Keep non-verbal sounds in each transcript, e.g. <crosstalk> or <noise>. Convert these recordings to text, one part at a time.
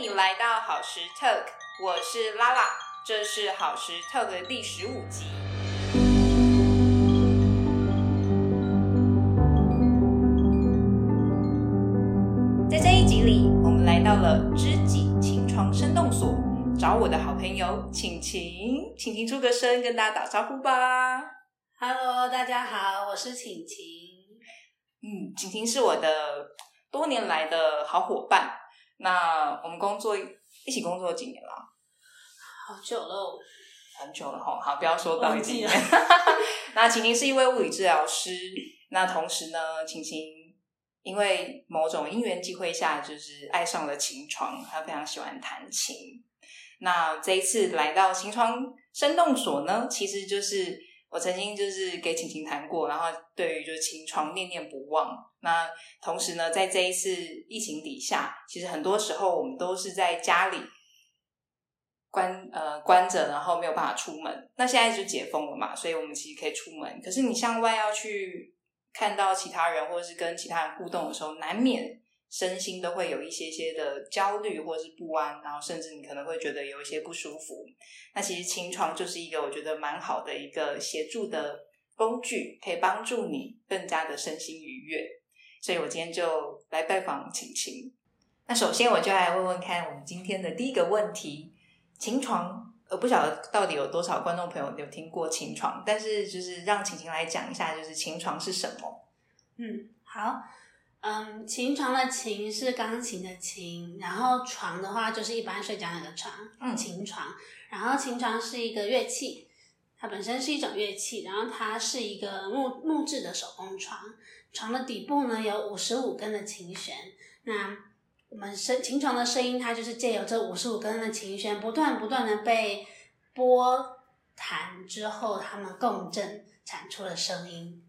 你来到好时 Talk，我是拉拉，这是好时 Talk 的第十五集。在这一集里，我们来到了知己情床生动所，找我的好朋友晴晴，晴晴出个声，跟大家打招呼吧。Hello，大家好，我是晴晴。嗯，晴晴是我的多年来的好伙伴。那我们工作一起工作几年了？好久喽，很久了哈。好，不要说到几年。<laughs> 那晴晴是一位物理治疗师，那同时呢，晴晴因为某种因缘际会下，就是爱上了琴床，她非常喜欢弹琴。那这一次来到琴床生动所呢，其实就是我曾经就是给晴晴谈过，然后对于就是琴床念念不忘。那同时呢，在这一次疫情底下，其实很多时候我们都是在家里关呃关着，然后没有办法出门。那现在就解封了嘛，所以我们其实可以出门。可是你向外要去看到其他人，或者是跟其他人互动的时候，难免身心都会有一些些的焦虑或是不安，然后甚至你可能会觉得有一些不舒服。那其实清床就是一个我觉得蛮好的一个协助的工具，可以帮助你更加的身心愉悦。所以我今天就来拜访晴晴。那首先我就来问问看，我们今天的第一个问题，琴床，我不晓得到底有多少观众朋友有听过琴床，但是就是让晴晴来讲一下，就是琴床是什么？嗯，好，嗯，琴床的琴是钢琴的琴，然后床的话就是一般睡觉那个床，嗯琴床。然后琴床是一个乐器，它本身是一种乐器，然后它是一个木木质的手工床，床的底部呢有五十五根的琴弦，那我们声琴床的声音，它就是借由这五十五根的琴弦，不断不断的被拨弹之后，它们共振产出了声音。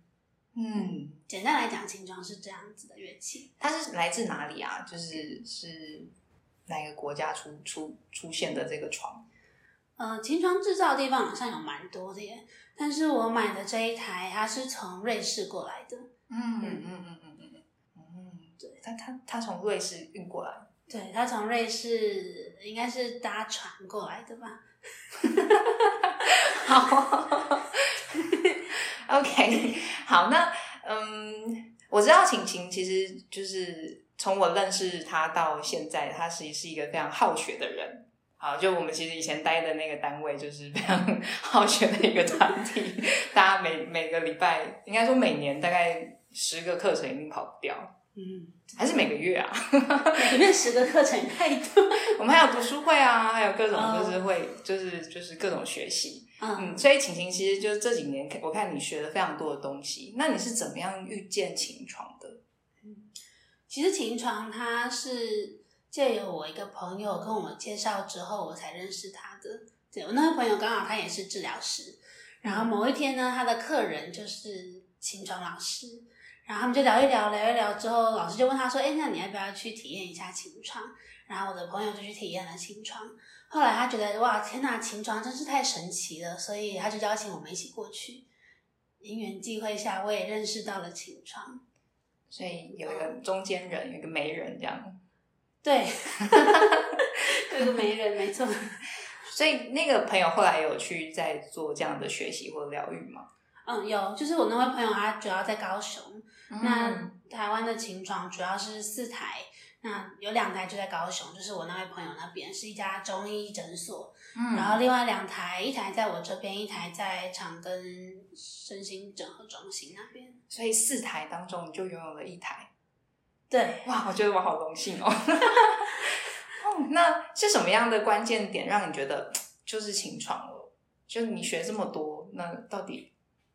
嗯，简单来讲，琴床是这样子的乐器。它是来自哪里啊？就是是哪个国家出出出现的这个床？呃，琴床制造的地方好像有蛮多的耶，但是我买的这一台，它是从瑞士过来的。嗯嗯嗯嗯嗯嗯嗯，对，它它它从瑞士运过来。对，它从瑞士应该是搭船过来的吧？<laughs> <laughs> <laughs> 好，OK，<laughs> 好，那嗯，我知道晴晴其实就是从我认识他到现在，她其实是一个非常好学的人。好，就我们其实以前待的那个单位就是非常 <laughs> 好学的一个团体，<laughs> 大家每每个礼拜，应该说每年大概十个课程已经跑不掉，嗯，还是每个月啊？每个月十个课程太多。<laughs> 我们还有读书会啊，还有各种哦就是会，就是就是各种学习。嗯，嗯，所以晴晴其实就这几年，我看你学了非常多的东西。那你是怎么样遇见琴床的？其实琴床它是借由我一个朋友跟我介绍之后，我才认识他的。对我那个朋友刚好他也是治疗师，然后某一天呢，他的客人就是琴床老师，然后他们就聊一聊，聊一聊之后，老师就问他说：“哎，那你要不要去体验一下琴床？”然后我的朋友就去体验了琴床。后来他觉得哇，天呐，琴床真是太神奇了，所以他就邀请我们一起过去。因缘际会下，我也认识到了琴床。所以有一个中间人，有一个媒人这样。对，<laughs> 有一个媒人，没错。<laughs> 所以那个朋友后来有去在做这样的学习或疗愈吗？嗯，有，就是我那位朋友，他主要在高雄。那嗯台湾的琴床主要是四台，那有两台就在高雄，就是我那位朋友那边是一家中医诊所，嗯然后另外两台，一台在我这边，一台在长庚身心整合中心那边。所以四台当中你就拥有了一台，对，哇，我觉得我好荣幸哦。<laughs> 哦，那是什么样的关键点让你觉得就是琴床了？就是你学这么多，那到底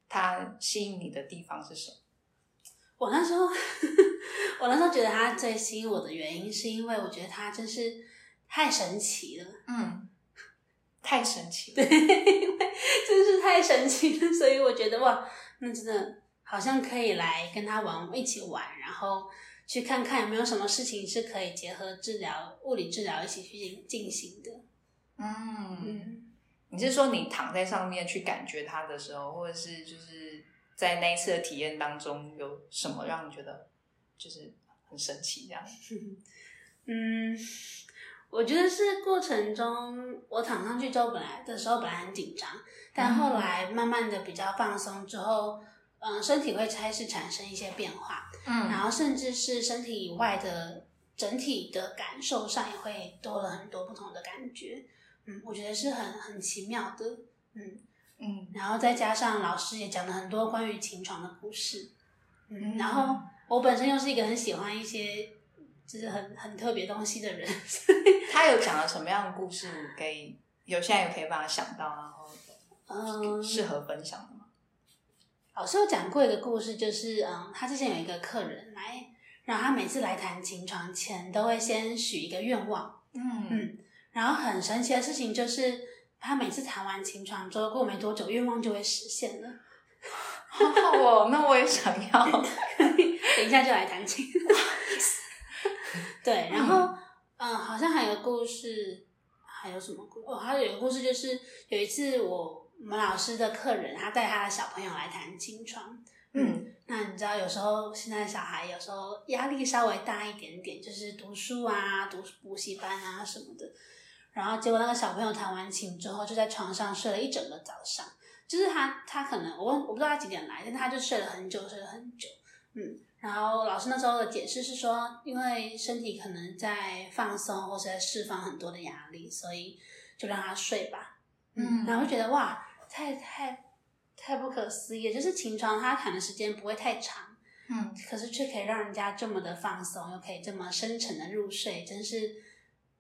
它吸引你的地方是什么？我那时候，<laughs> 我那时候觉得他最吸引我的原因，是因为我觉得他真是太神奇了。嗯，太神奇了。对，<laughs> 因为真是太神奇了，所以我觉得哇，那真的好像可以来跟他玩，一起玩，然后去看看有没有什么事情是可以结合治疗、物理治疗一起去进进行的。嗯，嗯，你是说你躺在上面去感觉它的时候，或者是就是在那一次的体验当中，有什么让你觉得就是很神奇这样？<laughs> 嗯，我觉得是过程中，我躺上去之后，本来的时候本来很紧张，但后来慢慢的比较放松之后，嗯，身体会开始产生一些变化，嗯然后甚至是身体以外的整体的感受上也会多了很多不同的感觉，嗯，我觉得是很很奇妙的，嗯，嗯。然后再加上老师也讲了很多关于琴床的故事，然后我本身又是一个很喜欢一些就是很很特别东西的人，<laughs> 他有讲了什么样的故事？可以有现在有可以帮他想到，然后嗯，适合分享的吗？老师有讲过一个故事，就是嗯，他之前有一个客人来，然后他每次来弹琴床前都会先许一个愿望，嗯。嗯，然后很神奇的事情就是，他每次弹完琴床之后，过没多久愿望就会实现了。<laughs> 好好哦，那我也想要。<laughs> 等一下就来弹琴。对，然后嗯，好像还有个故事，还有什么故？哦，还有一个故事，就是有一次我我们老师的客人，他带他的小朋友来弹琴床。嗯那你知道，有时候现在小孩有时候压力稍微大一点点，就是读书啊、读补习班啊什么的。然后结果那个小朋友弹完琴之后，就在床上睡了一整个早上。就是他，他可能我我不知道他几点来，但他就睡了很久，睡了很久。嗯，然后老师那时候的解释是说，因为身体可能在放松或是在释放很多的压力，所以就让他睡吧。嗯然后就觉得哇，太太太不可思议，就是琴床它弹的时间不会太长，嗯可是却可以让人家这么的放松，又可以这么深沉的入睡，真是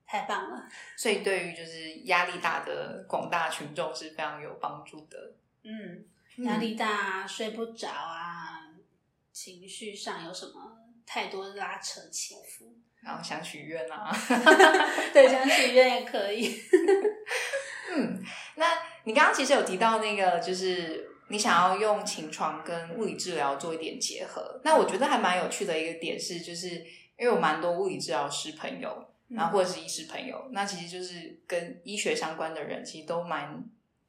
太棒了。所以对于就是压力大的广大群众是非常有帮助的。嗯，压力大啊，睡不着啊，情绪上有什么太多拉扯起伏，然后想许愿啊，<laughs> 对，想许愿也可以。<laughs> 嗯，那你刚刚其实有提到那个，就是你想要用琴床跟物理治疗做一点结合。那我觉得还蛮有趣的一个点是，就是因为有蛮多物理治疗师朋友，然后或者是医师朋友，那其实就是跟医学相关的人，其实都蛮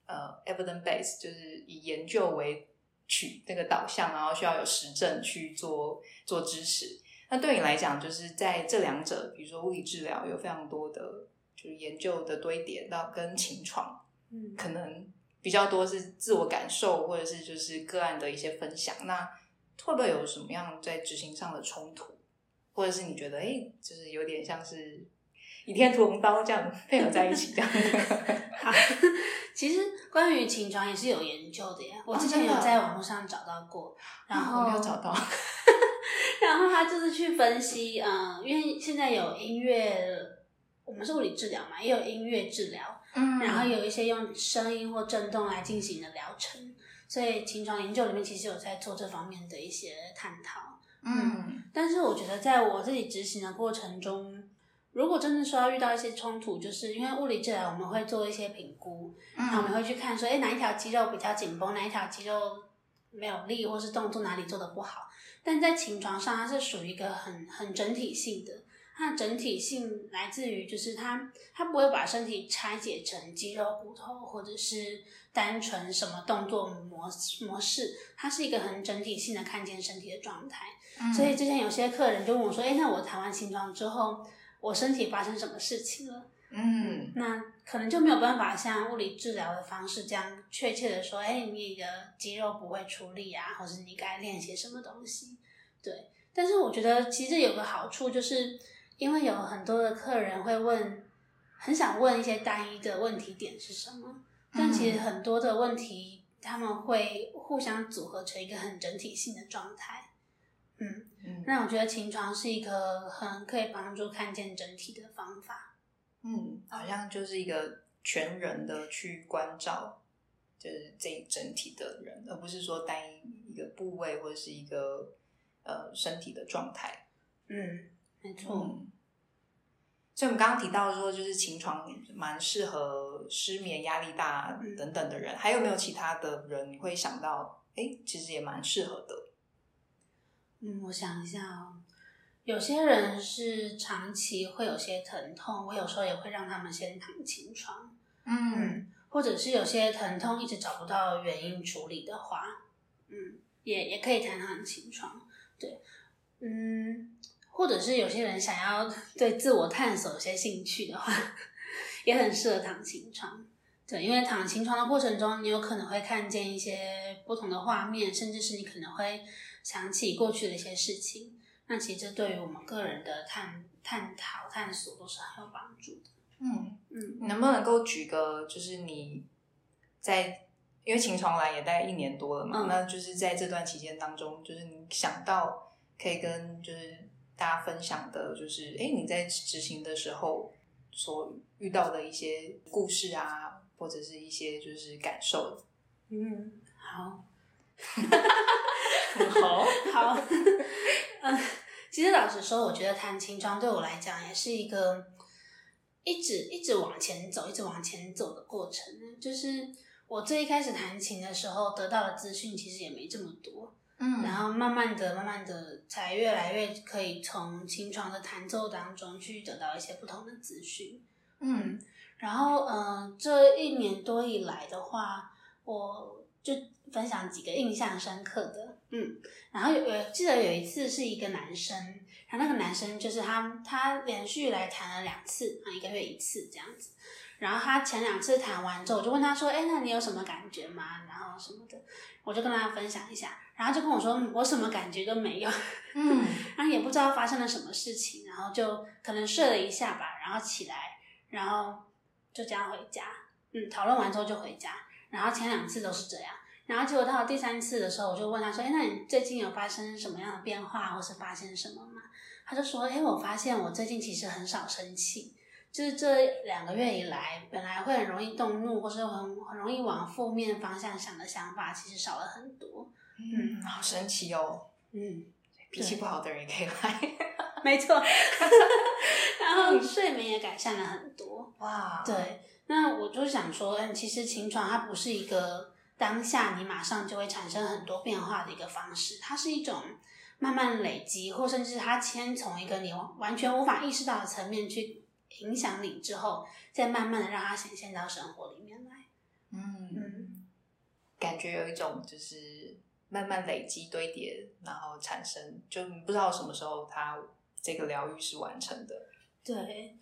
呃 evidence base，就是以研究为取那个导向，然后需要有实证去做做支持。那对你来讲，就是在这两者，比如说物理治疗有非常多的就是研究的堆叠，到跟情床嗯可能比较多是自我感受，或者是就是个案的一些分享。那会不会有什么样在执行上的冲突，或者是你觉得哎、诶就是有点像是《倚天屠龙刀》这样配合在一起这样？<laughs> 好，其实关于琴床也是有研究的呀，我之前有在网络上找到过，然后我没有找到。<laughs> 然后他就是去分析，嗯，因为现在有音乐，我们是物理治疗嘛，也有音乐治疗，嗯然后有一些用声音或震动来进行的疗程，所以琴床研究里面其实有在做这方面的一些探讨。嗯但是我觉得在我自己执行的过程中，如果真的说要遇到一些冲突，就是因为物理治疗我们会做一些评估，然后我们嗯会去看说，哎，哪一条肌肉比较紧绷，哪一条肌肉没有力，或是动作哪里做的不好。但在琴床上，它是属于一个很很整体性的，它的整体性来自于就是它它不会把身体拆解成肌肉、骨头，或者是单纯什么动作模模式，它是一个很整体性的看见身体的状态。嗯所以之前有些客人就问我说：“哎，那我弹完琴床之后，我身体发生什么事情了？”嗯那可能就没有办法像物理治疗的方式这样确切的说，哎，你的肌肉不会出力啊，或者你该练些什么东西。对，但是我觉得其实有个好处，就是因为有很多的客人会问，很想问一些单一的问题点是什么，但其实很多的问题他们会互相组合成一个很整体性的状态。嗯，嗯那我觉得琴床是一个很可以帮助看见整体的方法。嗯，好像就是一个全人的去关照，就是这一整体的人，而不是说单一一个部位或者是一个呃身体的状态。嗯，没错。嗯，所以我们刚刚提到说，就是情床蛮适合失眠、压力大嗯等等的人，还有没有其他的人你会想到？哎，其实也蛮适合的。嗯，我想一下哦，有些人是长期会有些疼痛，我有时候也会让他们先躺情床，嗯，或者是有些疼痛一直找不到原因处理的话，嗯，也也可以弹躺情床，对，嗯，或者是有些人想要 <laughs> 对自我探索有些兴趣的话，也很适合躺晴床。对，因为躺晴床的过程中，你有可能会看见一些不同的画面，甚至是你可能会想起过去的一些事情。那其实这对于我们个人的探探讨、探索都是很有帮助的。嗯，嗯，你能不能够举个，就是你在因为秦床来也大概一年多了嘛，嗯那就是在这段期间当中，就是你想到可以跟就是大家分享的，就是哎你在执行的时候所遇到的一些故事啊，或者是一些就是感受。嗯，好，<laughs> 好，好，<laughs> 嗯，其实老实说，我觉得弹琴装对我来讲也是一个一直一直往前走、一直往前走的过程。就是我最一开始弹琴的时候得到的资讯其实也没这么多，嗯然后慢慢的、慢慢的，才越来越可以从琴床的弹奏当中去得到一些不同的资讯。嗯然后，嗯、这一年多以来的话，我就分享几个印象深刻的，嗯，然后有有记得有一次是一个男生，然后那个男生就是他，他连续来弹了两次，啊，一个月一次这样子。然后他前两次弹完之后，我就问他说：“哎，那你有什么感觉吗？”然后什么的，我就跟他分享一下，然后就跟我说：“嗯我什么感觉都没有。<laughs> ”嗯然后也不知道发生了什么事情，然后就可能睡了一下吧，然后起来，然后就这样回家。嗯，讨论完之后就回家。然后前两次都是这样，然后结果到了第三次的时候，我就问他说：“哎，那你最近有发生什么样的变化，或是发现什么吗？”他就说：“哎，我发现我最近其实很少生气，就是这两个月以来，本来会很容易动怒，或是很很容易往负面方向想的想法，其实少了很多。嗯，好神奇哦！嗯，脾气不好的人也可以来。<laughs> 没错。<laughs> 然后睡眠也改善了很多。哇，对，那我就想说，嗯，其实情床它不是一个当下你马上就会产生很多变化的一个方式，它是一种慢慢累积，或甚至它先从一个你完全无法意识到的层面去影响你之后，再慢慢的让它显现到生活里面来。嗯嗯，感觉有一种就是慢慢累积堆叠，然后产生，就不知道什么时候它这个疗愈是完成的。对，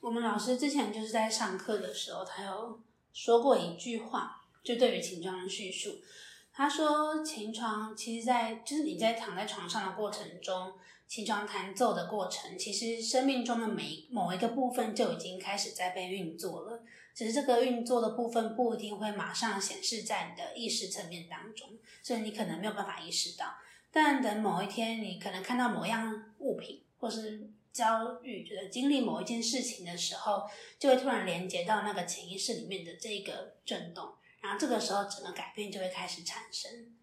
我们老师之前就是在上课的时候，他有说过一句话，就对于琴床的叙述。他说，琴床其实在就是你在躺在床上的过程中，琴床弹奏的过程，其实生命中的每某一个部分就已经开始在被运作了。只是这个运作的部分不一定会马上显示在你的意识层面当中，所以你可能没有办法意识到。但等某一天，你可能看到某样物品，或是遭遇、觉得经历某一件事情的时候，就会突然连接到那个潜意识里面的这个震动，然后这个时候整个改变就会开始产生。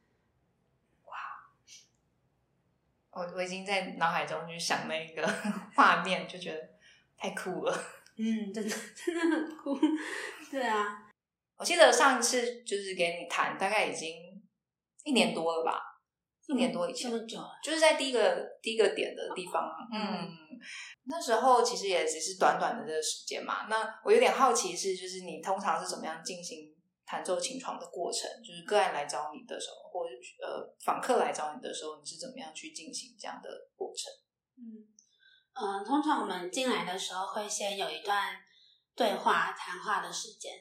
我我已经在脑海中去想那个 <laughs> 画面，就觉得太酷了。嗯，真的 <laughs> 真的很酷。对啊，我记得上一次就是给你谈，大概已经一年多了吧，一年多以前这，么久了，就是在第一个第一个点的地方。嗯，那时候其实也只是短短的这个时间嘛。那我有点好奇是，就是你通常是怎么样进行弹奏琴床的过程？就是个案来找你的时候，或者呃访客来找你的时候，你是怎么样去进行这样的过程？嗯嗯、呃通常我们进来的时候会先有一段对话谈话的时间，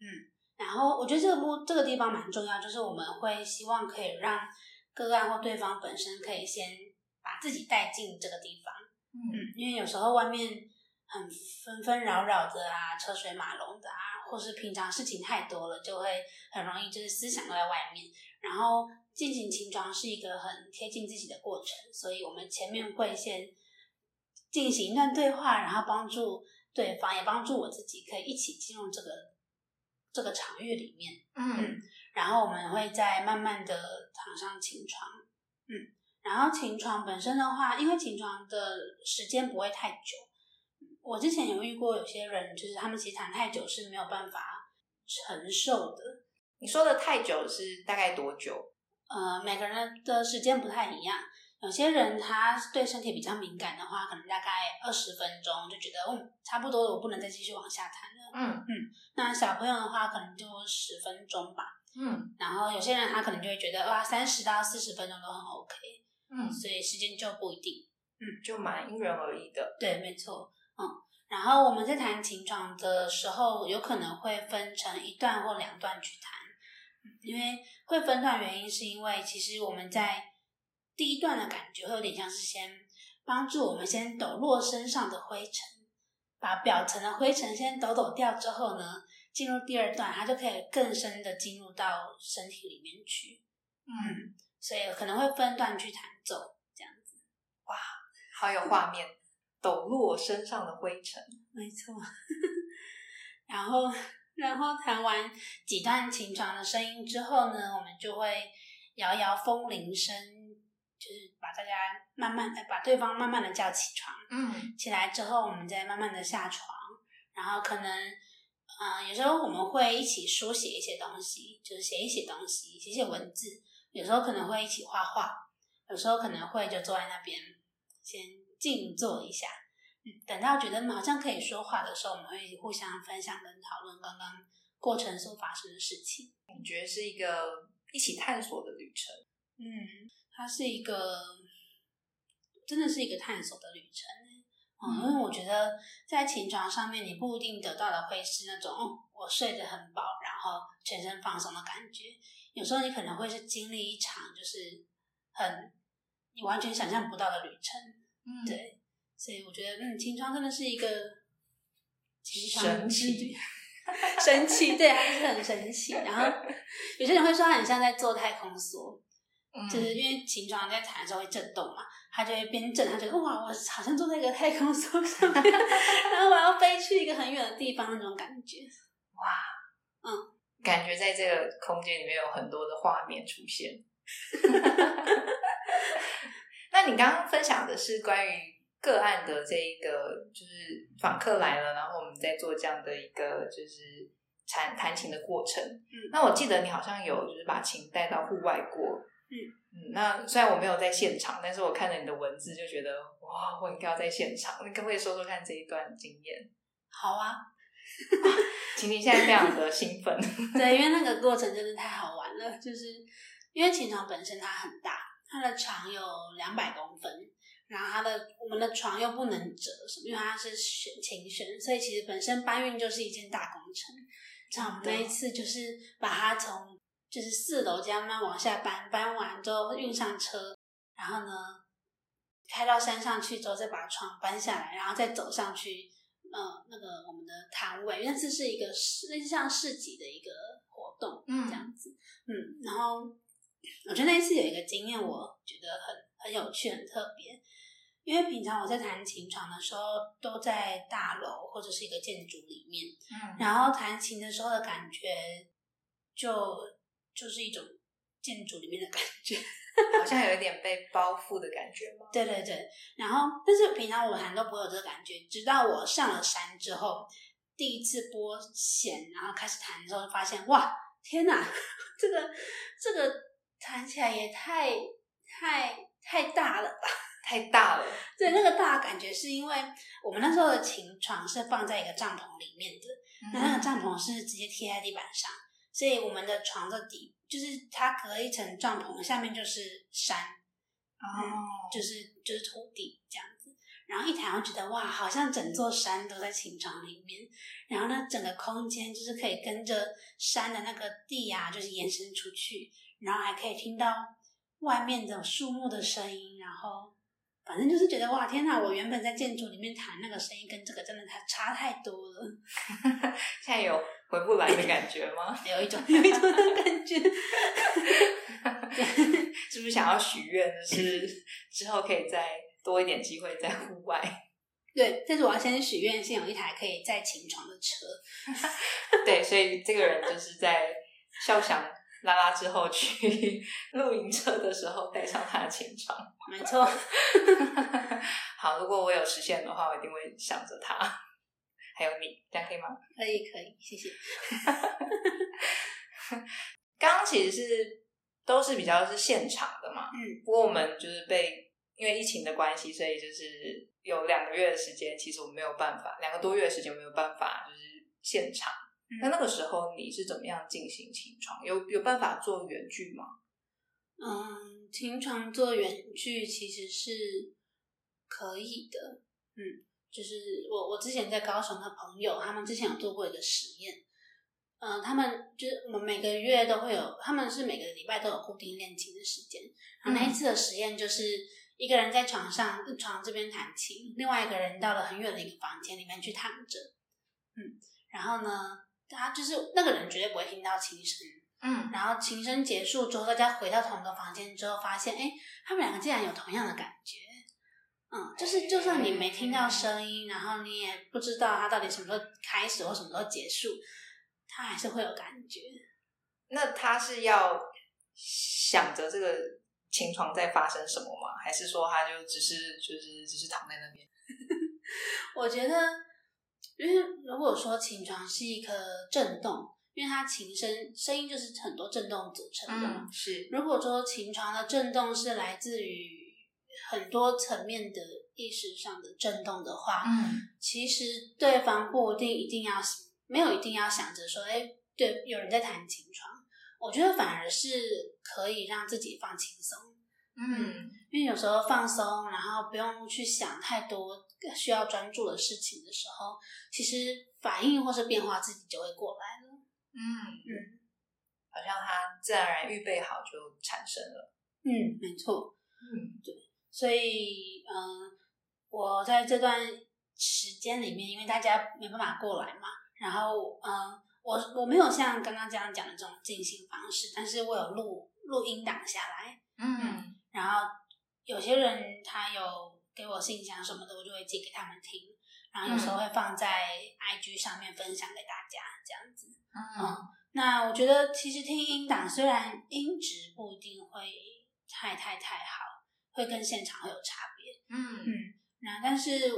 嗯，然后我觉得这个部这个地方蛮重要，就是我们会希望可以让个案或对方本身可以先把自己带进这个地方，嗯嗯，因为有时候外面很纷纷扰扰的啊，车水马龙的啊，或是平常事情太多了，就会很容易就是思想都在外面。然后进行轻装是一个很贴近自己的过程，所以我们前面会先进行一段对话，然后帮助对方，也帮助我自己，可以一起进入这个这个场域里面。嗯然后我们会再慢慢的躺上琴床，嗯，然后琴床本身的话，因为琴床的时间不会太久，我之前有遇过有些人，就是他们其实躺太久是没有办法承受的，你说的太久是大概多久？呃，每个人的时间不太一样。有些人他对身体比较敏感的话，可能大概二十分钟就觉得，嗯，差不多了，我不能再继续往下弹了。嗯嗯那小朋友的话，可能就十分钟吧。嗯然后有些人他可能就会觉得，哇，三十到四十分钟都很 OK，嗯所以时间就不一定。嗯，就蛮因人而异的。对，没错，嗯。然后我们在弹琴床的时候，有可能会分成一段或两段去弹，因为会分段原因是因为其实我们在第一段的感觉会有点像是先帮助我们先抖落身上的灰尘，把表层的灰尘先抖抖掉之后呢，进入第二段，它就可以更深的进入到身体里面去。嗯，所以可能会分段去弹奏这样子。哇好有画面，抖落身上的灰尘。没错，<laughs> 然后然后弹完几段琴床的声音之后呢，我们就会摇摇风铃声，就是把大家慢慢的把对方慢慢的叫起床，嗯起来之后我们再慢慢的下床，然后可能嗯、呃有时候我们会一起书写一些东西，就是写一写东西，写写文字，有时候可能会一起画画，有时候可能会就坐在那边先静坐一下。嗯，等到觉得好像可以说话的时候，我们会互相分享跟讨论刚刚过程所发生的事情。我觉得是一个一起探索的旅程。嗯，它是一个真的是一个探索的旅程。嗯，因为我觉得在琴床上面，你不一定得到的会是那种、哦、我睡得很饱，然后全身放松的感觉。有时候你可能会是经历一场就是很你完全想象不到的旅程。嗯，对，所以我觉得，嗯，情床真的是一个情床神之奇旅，<laughs> 神奇，对，它是很神奇。然后有些人会说它很像在做太空梭，嗯就是因为琴床在弹的时候会震动嘛，它就会边震，它觉得哇，我好像坐在一个太空梭上面，<laughs> 然后我要飞去一个很远的地方那种感觉。哇，嗯感觉在这个空间里面有很多的画面出现。<laughs> 那你刚刚分享的是关于个案的这一个，就是访客来了，然后我们在做这样的一个就是弹弹琴的过程。嗯那我记得你好像有就是把琴带到户外过。嗯嗯，那虽然我没有在现场，但是我看了你的文字就觉得哇，我应该要在现场。你可不可以说说看这一段经验？好啊，<laughs> 晴晴现在非常的兴奋。<laughs> 对，因为那个过程真的太好玩了，就是因为琴床本身它很大，它的长有两百公分，然后它的我们的床又不能折，因为它是旋琴弦，所以其实本身搬运就是一件大工程。像我们那一次就是把它从就是四楼这样慢慢往下搬，搬完之后运上车，然后呢开到山上去之后再把床搬下来，然后再走上去。呃，那个我们的摊位，那次是一个市，类似像市集的一个活动，嗯这样子，嗯，然后我觉得那一次有一个经验，我觉得很很有趣、很特别，因为平常我在弹琴床的时候都在大楼或者是一个建筑里面，嗯然后弹琴的时候的感觉就就是一种建筑里面的感觉，<laughs> 好像有一点被包覆的感觉吗？对对对，然后但是平常我弹都不会有这个感觉，直到我上了山之后，第一次拨弦，然后开始弹的时候，发现哇，天哪，这个这个弹起来也太太太大了吧？<laughs> 太大了。对，那个大的感觉是因为我们那时候的琴床是放在一个帐篷里面的，那那个帐篷是直接贴在地板上，所以我们的床的底就是它隔一层帐篷，下面就是山，哦，就是就是土地这样子。然后一弹，我觉得哇，好像整座山都在琴床里面。然后呢，整个空间就是可以跟着山的那个地啊，就是延伸出去，然后还可以听到外面的树木的声音。然后反正就是觉得哇，天哪！我原本在建筑里面弹那个声音，跟这个真的它差太多了，<laughs> <laughs> 现在有回不来的感觉吗？<laughs> 有一种 <laughs> 有一种感觉。<laughs> 是不是想要许愿，就是之后可以再多一点机会在户外？对，但是我要先许愿，先有一台可以载琴床的车。对，所以这个人就是在笑想拉拉之后去露营车的时候带上他的琴床。没错，好，如果我有实现的话，我一定会想着他，还有你，这样可以吗？可以可以，谢谢。<laughs> 刚刚其实是都是比较是现场的嘛，嗯，不过我们就是被因为疫情的关系，所以就是有两个月的时间，其实我们没有办法，两个多月的时间没有办法就是现场。嗯那那个时候你是怎么样进行清创？有有办法做远距吗？嗯，情床做远距其实是可以的，嗯，就是我我之前在高雄的朋友，他们之前有做过一个实验，嗯、他们就是我们每个月都会有，他们是每个礼拜都有固定练琴的时间，然后那一次的实验就是一个人在床上床这边弹琴，另外一个人到了很远的一个房间里面去躺着，嗯，然后呢，他就是那个人绝对不会听到琴声。嗯然后琴声结束之后，大家回到同一个房间之后，发现，哎，他们两个竟然有同样的感觉。嗯，就是就算你没听到声音，然后你也不知道它到底什么时候开始或什么时候结束，它还是会有感觉。那他是要想着这个琴床在发生什么吗？还是说他就只是就是只是躺在那边？<laughs> 我觉得，因为如果说琴床是一颗震动，因为它琴声声音就是很多震动组成的嘛，是如果说琴床的震动是来自于很多层面的意识上的震动的话，嗯其实对方不一定一定要没有一定要想着说，哎，对，有人在弹琴床，我觉得反而是可以让自己放轻松，嗯因为有时候放松，然后不用去想太多需要专注的事情的时候，其实反应或是变化自己就会过来了。嗯嗯好像他自然而然预备好就产生了。嗯，没错。嗯所以，嗯，我在这段时间里面，因为大家没办法过来嘛，然后，嗯，我我没有像刚刚这样讲的这种进行方式，但是我有录录音档下来，嗯。然后有些人他有给我信箱什么的，我就会寄给他们听，然后有时候会放在 IG 上面分享给大家，这样子。嗯。那我觉得其实听音档虽然音质不一定会太太太好，会跟现场会有差别。嗯嗯，那但是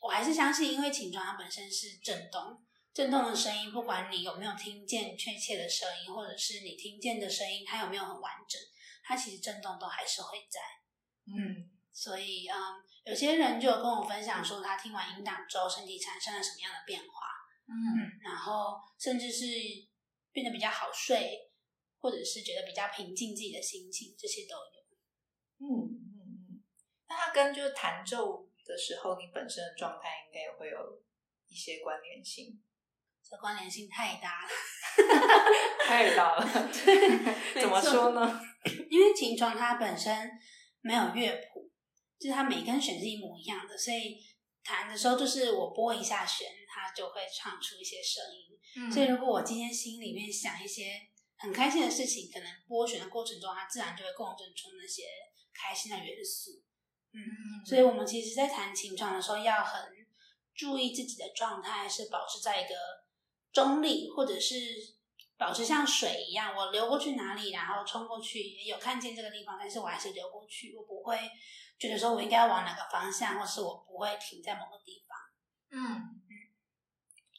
我还是相信，因为琴床它本身是震动，震动的声音，不管你有没有听见确切的声音，或者是你听见的声音，它有没有很完整，它其实震动都还是会在。嗯所以，嗯，有些人就有跟我分享说，他听完音档之后，身体产生了什么样的变化，嗯然后甚至是变得比较好睡，或者是觉得比较平静自己的心情，这些都有。嗯。那它跟就是弹奏的时候，你本身的状态应该也会有一些关联性。这关联性太大了。<laughs> 太大了，<laughs> 对 <laughs> 怎么说呢？因为琴床它本身没有乐谱，就是它每根弦是一模一样的，所以弹的时候就是我拨一下弦，它就会唱出一些声音。嗯所以如果我今天心里面想一些很开心的事情，可能拨弦的过程中，它自然就会共振出那些开心的元素。嗯所以我们其实，在谈情床的时候，要很注意自己的状态是保持在一个中立，或者是保持像水一样，我流过去哪里，然后冲过去，也有看见这个地方，但是我还是流过去，我不会觉得说我应该往哪个方向，或是我不会停在某个地方。嗯，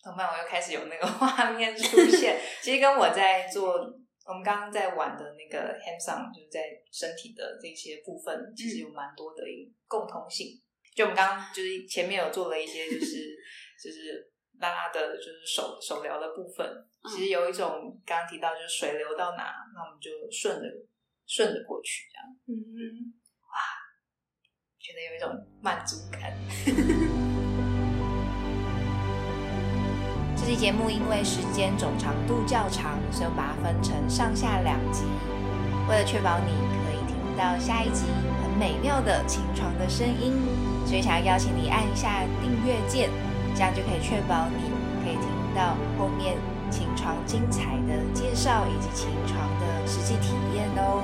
怎么办？我又开始有那个画面出现。其实跟我在做，我们刚刚在玩的那个 hands on，就是在身体的这些部分，其实有蛮多的共通性。就我们刚刚就是前面有做了一些，就是 <laughs> 就是拉拉的，就是手手疗的部分。其实有一种刚刚提到，就是水流到哪，那我们就顺着顺着过去，这样嗯哇觉得有一种满足感。<laughs> 这期节目因为时间总长度较长，所以我把它分成上下两集。为了确保你可以听到下一集很美妙的琴床的声音，所以想要邀请你按一下订阅键，这样就可以确保你可以听到后面琴床精彩的介绍以及琴床的实际体验哦。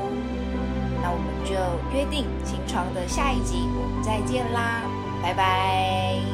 那我们就约定琴床的下一集，我们再见啦，拜拜。